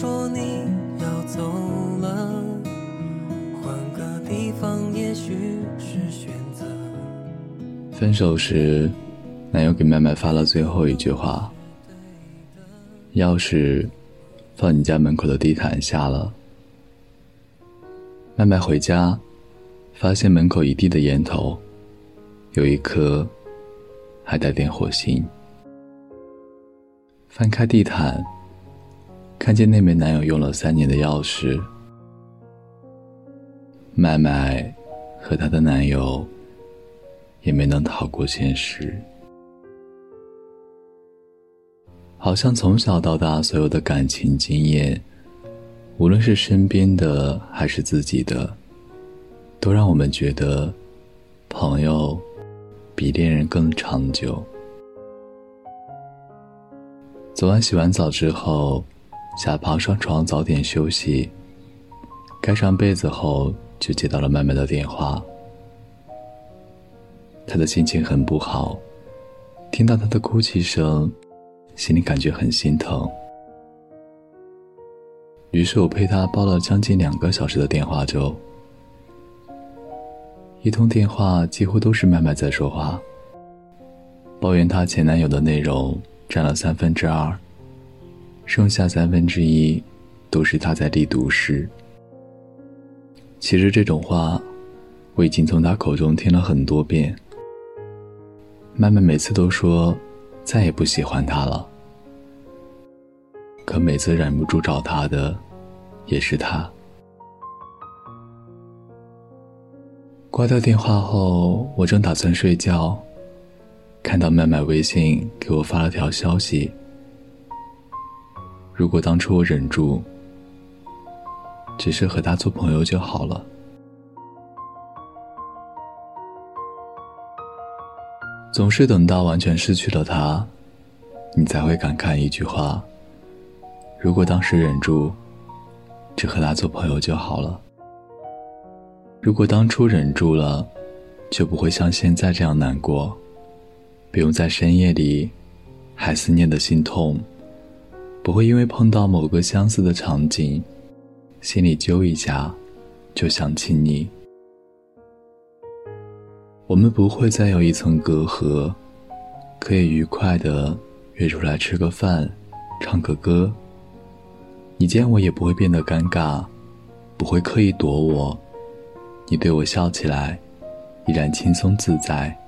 说你要走了，换个地方也许是选择。分手时，男友给麦麦发了最后一句话：“钥匙放你家门口的地毯下了。”麦麦回家，发现门口一地的烟头，有一颗还带点火星。翻开地毯，看见那枚男友用了三年的钥匙。麦麦和她的男友也没能逃过现实。好像从小到大，所有的感情经验。无论是身边的还是自己的，都让我们觉得，朋友比恋人更长久。昨晚洗完澡之后，下爬上床早点休息。盖上被子后，就接到了麦麦的电话。他的心情很不好，听到他的哭泣声，心里感觉很心疼。于是我陪她煲了将近两个小时的电话粥，一通电话几乎都是麦麦在说话，抱怨她前男友的内容占了三分之二，剩下三分之一都是他在立毒誓。其实这种话我已经从他口中听了很多遍，麦麦每次都说再也不喜欢他了。可每次忍不住找他的，也是他。挂掉电话后，我正打算睡觉，看到麦麦微信给我发了条消息：“如果当初我忍住，只是和他做朋友就好了。”总是等到完全失去了他，你才会感慨一句话。如果当时忍住，只和他做朋友就好了。如果当初忍住了，就不会像现在这样难过，不用在深夜里还思念的心痛，不会因为碰到某个相似的场景，心里揪一下就想起你。我们不会再有一层隔阂，可以愉快的约出来吃个饭，唱个歌。你见我也不会变得尴尬，不会刻意躲我。你对我笑起来，依然轻松自在，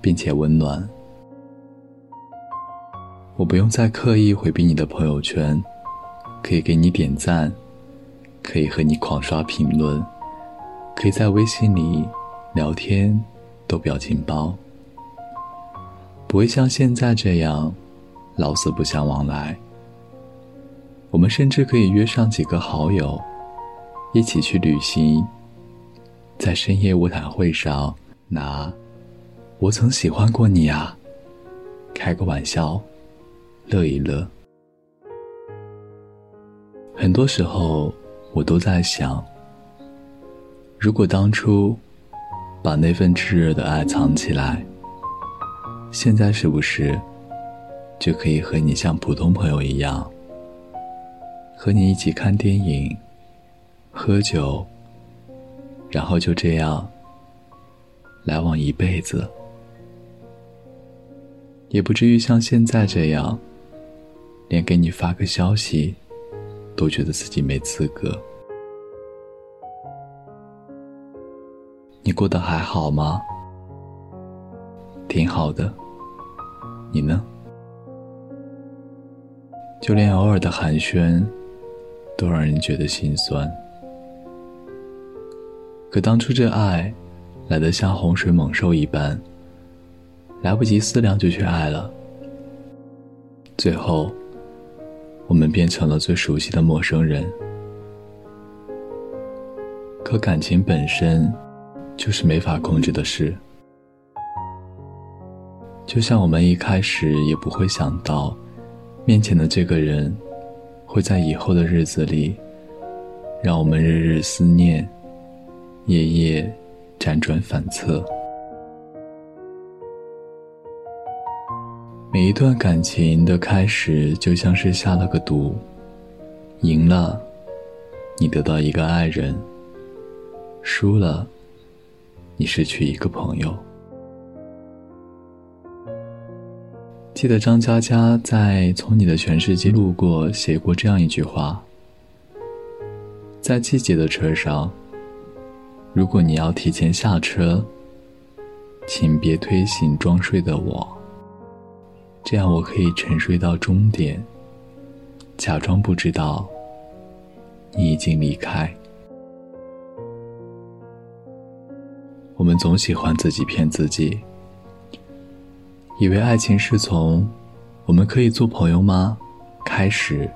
并且温暖。我不用再刻意回避你的朋友圈，可以给你点赞，可以和你狂刷评论，可以在微信里聊天逗表情包，不会像现在这样老死不相往来。我们甚至可以约上几个好友，一起去旅行，在深夜卧谈会上拿“我曾喜欢过你啊”开个玩笑，乐一乐。很多时候，我都在想，如果当初把那份炽热的爱藏起来，现在是不是就可以和你像普通朋友一样？和你一起看电影、喝酒，然后就这样来往一辈子，也不至于像现在这样，连给你发个消息都觉得自己没资格。你过得还好吗？挺好的，你呢？就连偶尔的寒暄。都让人觉得心酸。可当初这爱，来得像洪水猛兽一般，来不及思量就去爱了。最后，我们变成了最熟悉的陌生人。可感情本身，就是没法控制的事。就像我们一开始也不会想到，面前的这个人。会在以后的日子里，让我们日日思念，夜夜辗转反侧。每一段感情的开始，就像是下了个毒，赢了，你得到一个爱人；输了，你失去一个朋友。记得张嘉佳在《从你的全世界路过》写过这样一句话：在季节的车上，如果你要提前下车，请别推醒装睡的我，这样我可以沉睡到终点。假装不知道，你已经离开。我们总喜欢自己骗自己，以为爱情是从“我们可以做朋友吗”开始，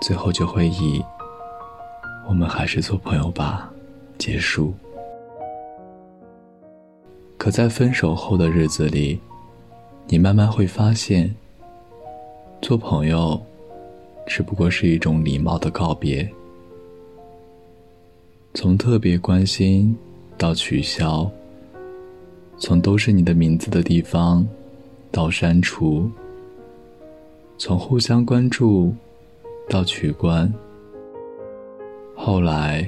最后就会以“我们还是做朋友吧”结束。可在分手后的日子里，你慢慢会发现，做朋友。只不过是一种礼貌的告别，从特别关心到取消，从都是你的名字的地方到删除，从互相关注到取关。后来，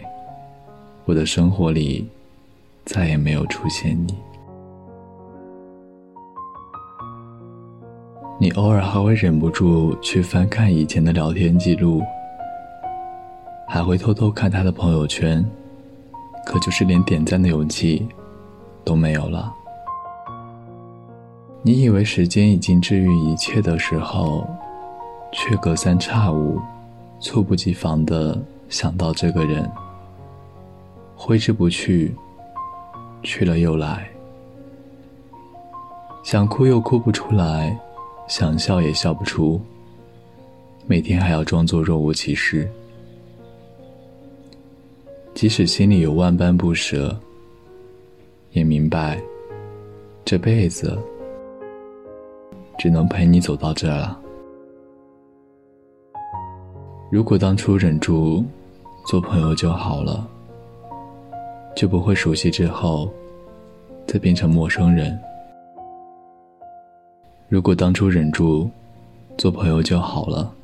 我的生活里再也没有出现你。你偶尔还会忍不住去翻看以前的聊天记录，还会偷偷看他的朋友圈，可就是连点赞的勇气都没有了。你以为时间已经治愈一切的时候，却隔三差五、猝不及防的想到这个人，挥之不去，去了又来，想哭又哭不出来。想笑也笑不出，每天还要装作若无其事。即使心里有万般不舍，也明白这辈子只能陪你走到这了。如果当初忍住做朋友就好了，就不会熟悉之后再变成陌生人。如果当初忍住做朋友就好了，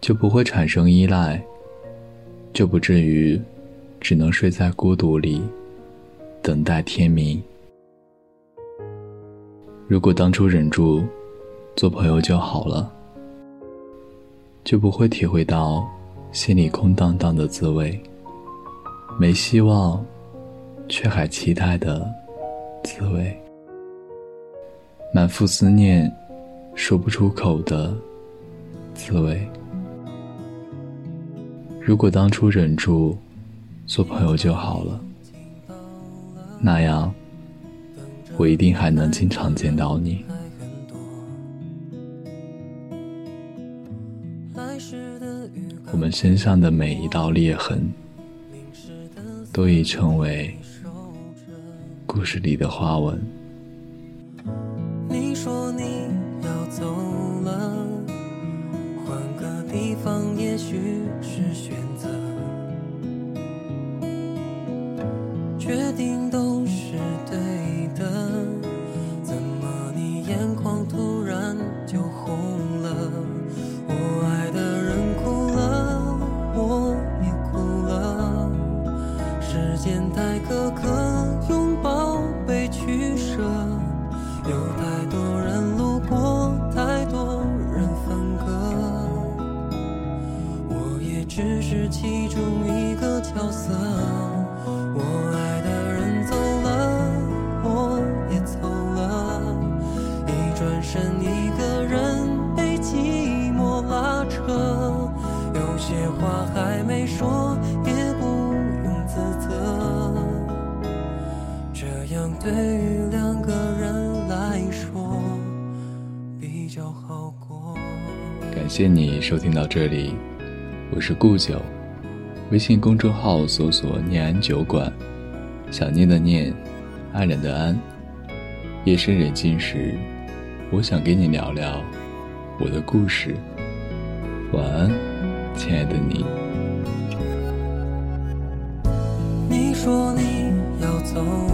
就不会产生依赖，就不至于只能睡在孤独里等待天明。如果当初忍住做朋友就好了，就不会体会到心里空荡荡的滋味，没希望却还期待的滋味。满腹思念，说不出口的滋味。如果当初忍住做朋友就好了，那样我一定还能经常见到你。我们身上的每一道裂痕，都已成为故事里的花纹。方也许是选择。些话还没说，也不用自责，这样对于两个人来说比较好过。感谢你收听到这里，我是顾九，微信公众号搜索“念安酒馆”，想念的念，安然的安。夜深人静时，我想跟你聊聊我的故事。晚安，亲爱的你。你说你要走